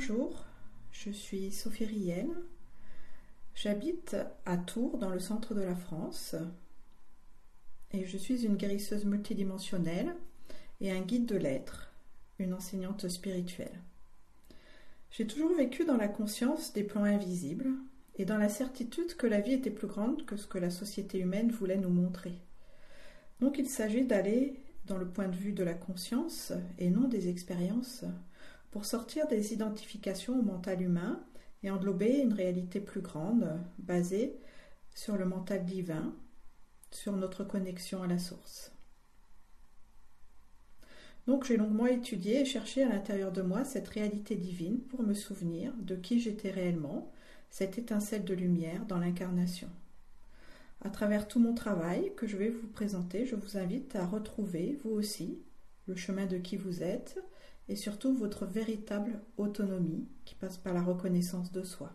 Bonjour, je suis Sophie Riel. J'habite à Tours, dans le centre de la France, et je suis une guérisseuse multidimensionnelle et un guide de l'être, une enseignante spirituelle. J'ai toujours vécu dans la conscience des plans invisibles et dans la certitude que la vie était plus grande que ce que la société humaine voulait nous montrer. Donc il s'agit d'aller dans le point de vue de la conscience et non des expériences pour sortir des identifications au mental humain et englober une réalité plus grande basée sur le mental divin, sur notre connexion à la source. Donc j'ai longuement étudié et cherché à l'intérieur de moi cette réalité divine pour me souvenir de qui j'étais réellement, cette étincelle de lumière dans l'incarnation. À travers tout mon travail que je vais vous présenter, je vous invite à retrouver, vous aussi, le chemin de qui vous êtes et surtout votre véritable autonomie qui passe par la reconnaissance de soi.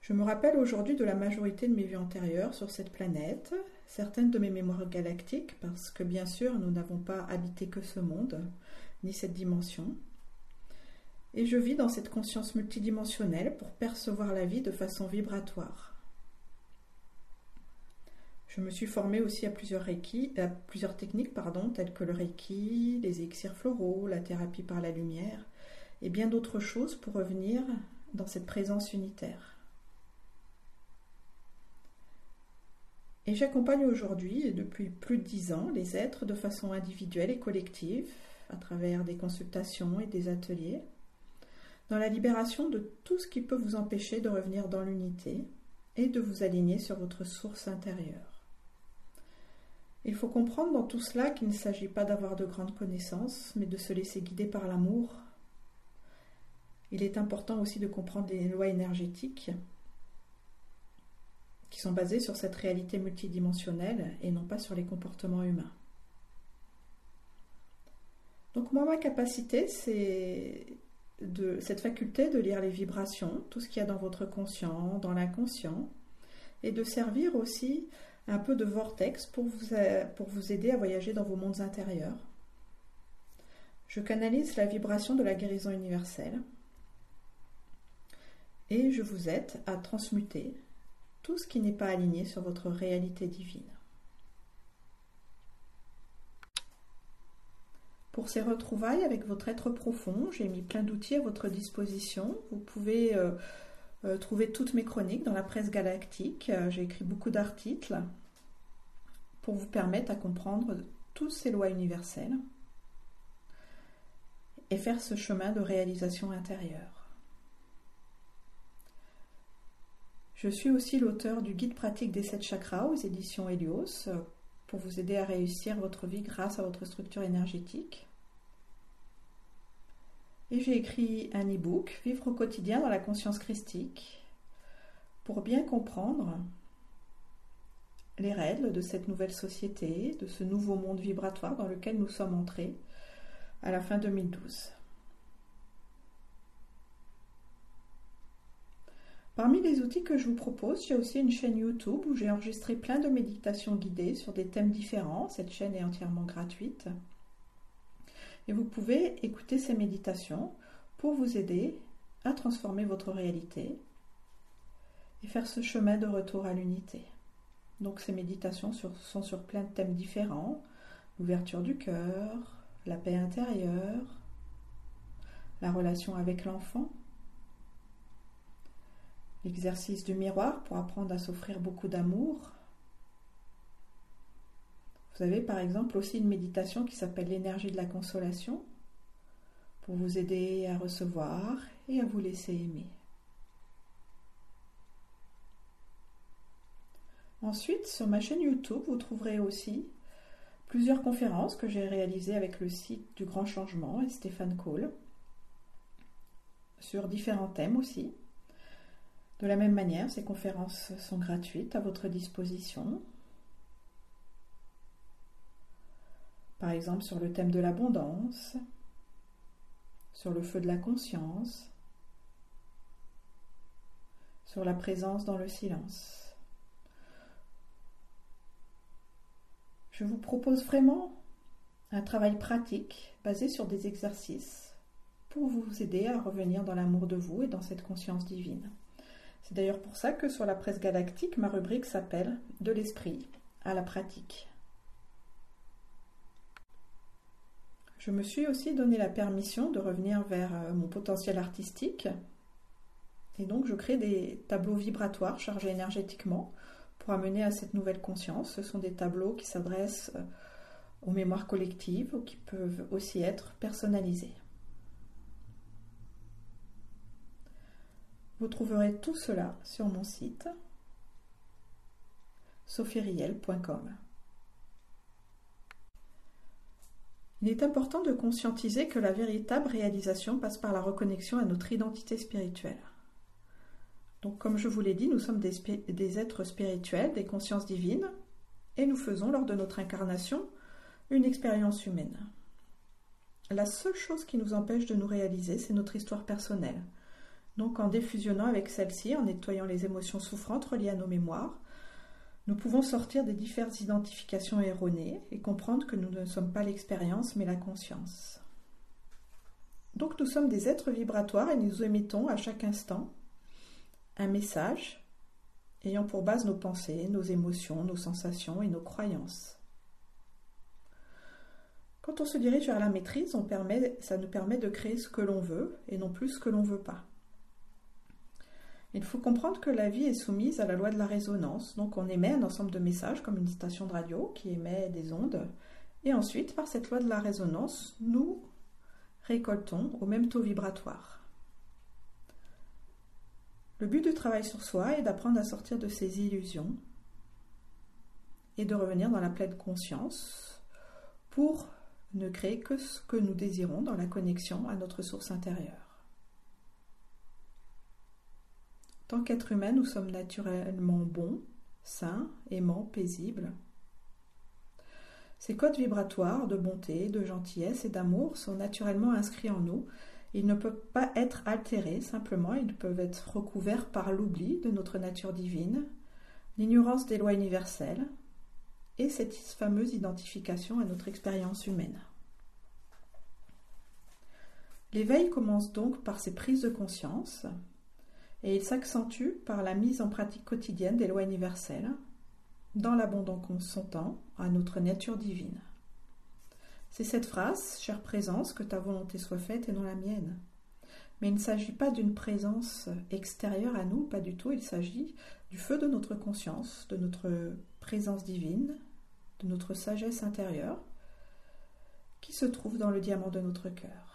Je me rappelle aujourd'hui de la majorité de mes vies antérieures sur cette planète, certaines de mes mémoires galactiques, parce que bien sûr nous n'avons pas habité que ce monde, ni cette dimension. Et je vis dans cette conscience multidimensionnelle pour percevoir la vie de façon vibratoire. Je me suis formée aussi à plusieurs, à plusieurs techniques pardon, telles que le reiki, les élixirs floraux, la thérapie par la lumière et bien d'autres choses pour revenir dans cette présence unitaire. Et j'accompagne aujourd'hui, et depuis plus de dix ans, les êtres de façon individuelle et collective, à travers des consultations et des ateliers, dans la libération de tout ce qui peut vous empêcher de revenir dans l'unité et de vous aligner sur votre source intérieure. Il faut comprendre dans tout cela qu'il ne s'agit pas d'avoir de grandes connaissances, mais de se laisser guider par l'amour. Il est important aussi de comprendre les lois énergétiques qui sont basés sur cette réalité multidimensionnelle et non pas sur les comportements humains. Donc moi, ma capacité, c'est de cette faculté de lire les vibrations, tout ce qu'il y a dans votre conscient, dans l'inconscient, et de servir aussi un peu de vortex pour vous, pour vous aider à voyager dans vos mondes intérieurs. Je canalise la vibration de la guérison universelle et je vous aide à transmuter tout ce qui n'est pas aligné sur votre réalité divine. Pour ces retrouvailles avec votre être profond, j'ai mis plein d'outils à votre disposition. Vous pouvez euh, euh, trouver toutes mes chroniques dans la presse galactique. Euh, j'ai écrit beaucoup d'articles pour vous permettre à comprendre toutes ces lois universelles et faire ce chemin de réalisation intérieure. Je suis aussi l'auteur du guide pratique des sept chakras aux éditions Helios euh, pour vous aider à réussir votre vie grâce à votre structure énergétique. Et j'ai écrit un e-book, Vivre au quotidien dans la conscience christique, pour bien comprendre les règles de cette nouvelle société, de ce nouveau monde vibratoire dans lequel nous sommes entrés à la fin 2012. Parmi les outils que je vous propose, j'ai aussi une chaîne YouTube où j'ai enregistré plein de méditations guidées sur des thèmes différents. Cette chaîne est entièrement gratuite. Et vous pouvez écouter ces méditations pour vous aider à transformer votre réalité et faire ce chemin de retour à l'unité. Donc ces méditations sont sur plein de thèmes différents. L'ouverture du cœur, la paix intérieure, la relation avec l'enfant, L'exercice du miroir pour apprendre à s'offrir beaucoup d'amour. Vous avez par exemple aussi une méditation qui s'appelle l'énergie de la consolation pour vous aider à recevoir et à vous laisser aimer. Ensuite, sur ma chaîne YouTube, vous trouverez aussi plusieurs conférences que j'ai réalisées avec le site du Grand Changement et Stéphane Cole sur différents thèmes aussi. De la même manière, ces conférences sont gratuites à votre disposition. Par exemple sur le thème de l'abondance, sur le feu de la conscience, sur la présence dans le silence. Je vous propose vraiment un travail pratique basé sur des exercices pour vous aider à revenir dans l'amour de vous et dans cette conscience divine. C'est d'ailleurs pour ça que sur la presse galactique, ma rubrique s'appelle De l'esprit à la pratique. Je me suis aussi donné la permission de revenir vers euh, mon potentiel artistique. Et donc je crée des tableaux vibratoires chargés énergétiquement pour amener à cette nouvelle conscience. Ce sont des tableaux qui s'adressent euh, aux mémoires collectives ou qui peuvent aussi être personnalisés. Vous trouverez tout cela sur mon site sophieriel.com. Il est important de conscientiser que la véritable réalisation passe par la reconnexion à notre identité spirituelle. Donc, comme je vous l'ai dit, nous sommes des, êtres spirituels, des consciences divines, et nous faisons lors de notre incarnation une expérience humaine. La seule chose qui nous empêche de nous réaliser, c'est notre histoire personnelle. Donc, en défusionnant avec celle-ci, en nettoyant les émotions souffrantes reliées à nos mémoires, nous pouvons sortir des diverses identifications erronées et comprendre que nous ne sommes pas l'expérience mais la conscience. Donc nous sommes des êtres vibratoires et nous émettons à chaque instant un message ayant pour base nos pensées, nos émotions, nos sensations et nos croyances. Quand on se dirige vers la maîtrise, ça nous permet de créer ce que l'on veut et non plus ce que l'on ne veut pas. Il faut comprendre que la vie est soumise à la loi de la résonance. Donc on émet un ensemble de messages comme une station de radio qui émet des ondes. Et ensuite, par cette loi de la résonance, nous récoltons au même taux vibratoire. Le but du travail sur soi est d'apprendre à sortir de ces illusions et de revenir dans la pleine conscience pour ne créer que ce que nous désirons dans la connexion à notre source intérieure. Tant qu'être humain, nous sommes naturellement bons, sains, aimants, paisibles. Ces codes vibratoires de bonté, de gentillesse et d'amour sont naturellement inscrits en nous. Ils ne peuvent pas être altérés, simplement ils peuvent être recouverts par l'oubli de notre nature divine, l'ignorance des lois universelles et cette fameuse identification à notre expérience humaine. L'éveil commence donc par ces prises de conscience, et il s'accentue par la mise en pratique quotidienne des lois universelles, dans l'abondant consentant à notre nature divine. C'est cette phrase, chère présence, que ta volonté soit faite et non la mienne. Mais il ne s'agit pas d'une présence extérieure à nous, pas du tout, il s'agit du feu de notre conscience, de notre présence divine, de notre sagesse intérieure, qui se trouve dans le diamant de notre cœur.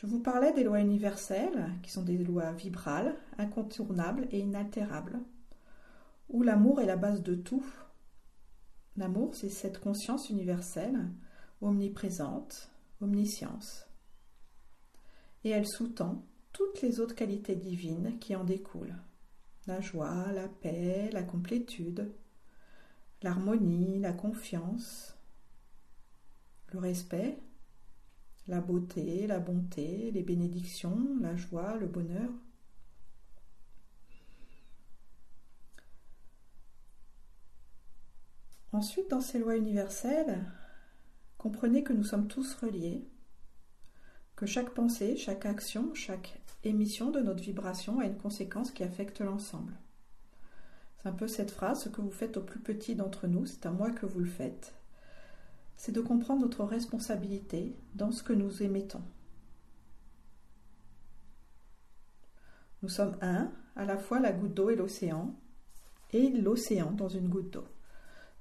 Je vous parlais des lois universelles, qui sont des lois vibrales, incontournables et inaltérables, où l'amour est la base de tout. L'amour, c'est cette conscience universelle, omniprésente, omniscience. Et elle sous-tend toutes les autres qualités divines qui en découlent. La joie, la paix, la complétude, l'harmonie, la confiance, le respect, la beauté, la bonté, les bénédictions, la joie, le bonheur. Ensuite, dans ces lois universelles, comprenez que nous sommes tous reliés, que chaque pensée, chaque action, chaque émission de notre vibration a une conséquence qui affecte l'ensemble. C'est un peu cette phrase, ce que vous faites au plus petit d'entre nous, c'est à moi que vous le faites c'est de comprendre notre responsabilité dans ce que nous émettons. Nous sommes un, à la fois la goutte d'eau et l'océan, et l'océan dans une goutte d'eau.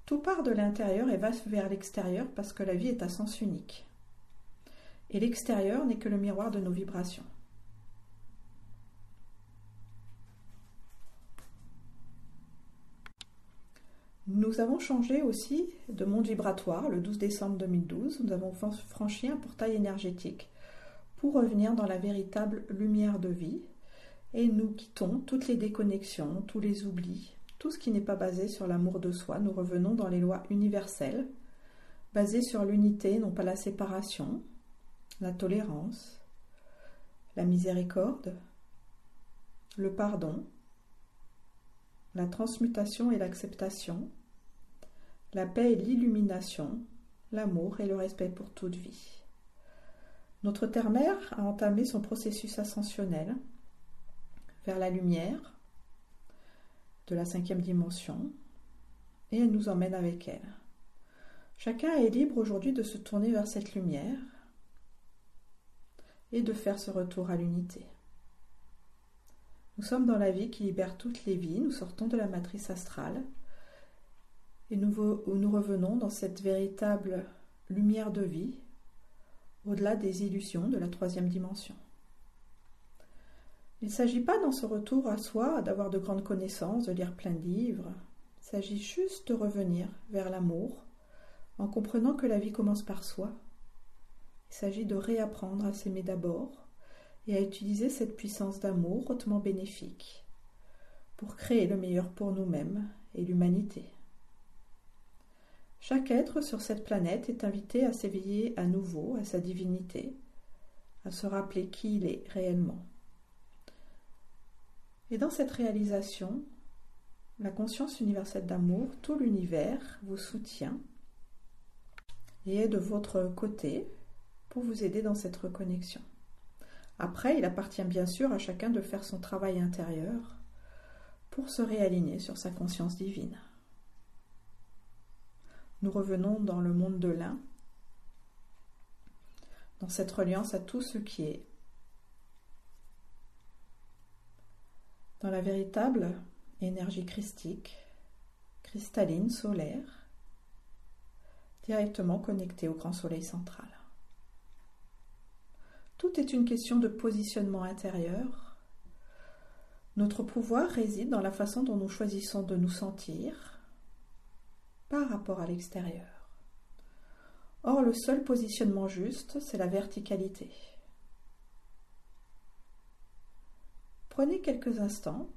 Tout part de l'intérieur et va vers l'extérieur parce que la vie est à sens unique. Et l'extérieur n'est que le miroir de nos vibrations. Nous avons changé aussi de monde vibratoire le 12 décembre 2012. Nous avons franchi un portail énergétique pour revenir dans la véritable lumière de vie et nous quittons toutes les déconnexions, tous les oublis, tout ce qui n'est pas basé sur l'amour de soi. Nous revenons dans les lois universelles, basées sur l'unité, non pas la séparation, la tolérance, la miséricorde, le pardon, la transmutation et l'acceptation, la paix et l'illumination, l'amour et le respect pour toute vie. Notre Terre-Mère a entamé son processus ascensionnel vers la lumière de la cinquième dimension et elle nous emmène avec elle. Chacun est libre aujourd'hui de se tourner vers cette lumière et de faire ce retour à l'unité. Nous sommes dans la vie qui libère toutes les vies, nous sortons de la matrice astrale et nous, revenons dans cette véritable lumière de vie au-delà des illusions de la troisième dimension. Il ne s'agit pas dans ce retour à soi d'avoir de grandes connaissances, de lire plein de livres. Il s'agit juste de revenir vers l'amour en comprenant que la vie commence par soi. Il s'agit de réapprendre à s'aimer d'abord et à utiliser cette puissance d'amour hautement bénéfique pour créer le meilleur pour nous-mêmes et l'humanité. Chaque être sur cette planète est invité à s'éveiller à nouveau à sa divinité, à se rappeler qui il est réellement. Et dans cette réalisation, la conscience universelle d'amour, tout l'univers vous soutient et est de votre côté pour vous aider dans cette reconnexion. Après, il appartient bien sûr à chacun de faire son travail intérieur pour se réaligner sur sa conscience divine. Nous revenons dans le monde de l'un, dans cette reliance à tout ce qui est. Dans la véritable énergie christique, cristalline, solaire, directement connectée au grand soleil central. Tout est une question de positionnement intérieur. Notre pouvoir réside dans la façon dont nous choisissons de nous sentir, par rapport à l'extérieur. Or, le seul positionnement juste, c'est la verticalité. Prenez quelques instants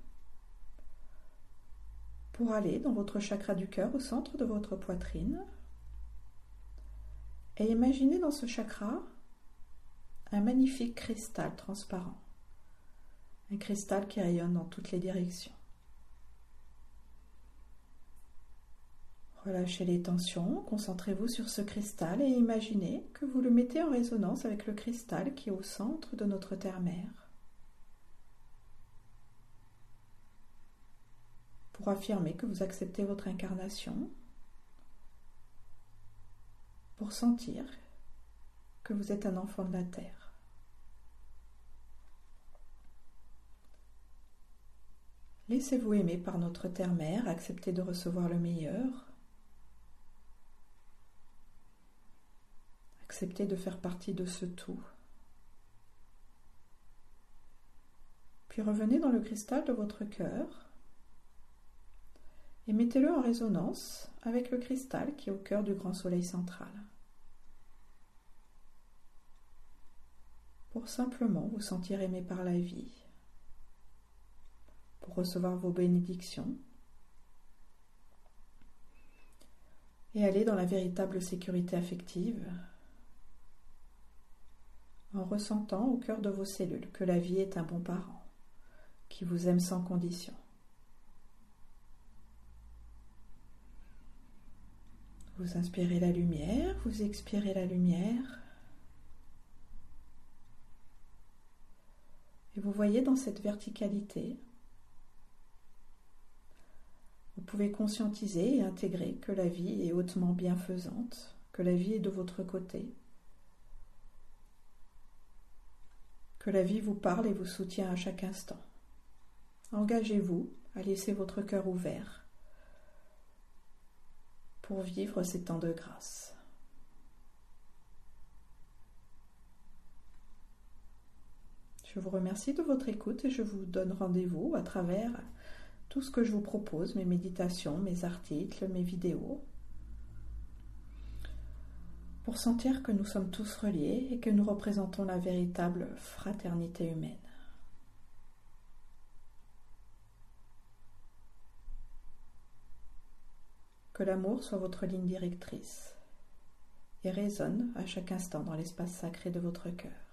pour aller dans votre chakra du cœur au centre de votre poitrine et imaginez dans ce chakra un magnifique cristal transparent, un cristal qui rayonne dans toutes les directions. Relâchez les tensions, concentrez-vous sur ce cristal et imaginez que vous le mettez en résonance avec le cristal qui est au centre de notre terre-mère. Pour affirmer que vous acceptez votre incarnation, pour sentir que vous êtes un enfant de la terre. Laissez-vous aimer par notre terre-mère, acceptez de recevoir le meilleur Acceptez de faire partie de ce tout. Puis revenez dans le cristal de votre cœur et mettez-le en résonance avec le cristal qui est au cœur du grand soleil central. Pour simplement vous sentir aimé par la vie, pour recevoir vos bénédictions et aller dans la véritable sécurité affective en ressentant au cœur de vos cellules que la vie est un bon parent, qui vous aime sans condition. Vous inspirez la lumière, vous expirez la lumière. Et vous voyez dans cette verticalité, vous pouvez conscientiser et intégrer que la vie est hautement bienfaisante, que la vie est de votre côté, que la vie vous parle et vous soutient à chaque instant. Engagez-vous à laisser votre cœur ouvert pour vivre ces temps de grâce. Je vous remercie de votre écoute et je vous donne rendez-vous à travers tout ce que je vous propose, mes méditations, mes articles, mes vidéos pour sentir que nous sommes tous reliés et que nous représentons la véritable fraternité humaine. Que l'amour soit votre ligne directrice et résonne à chaque instant dans l'espace sacré de votre cœur.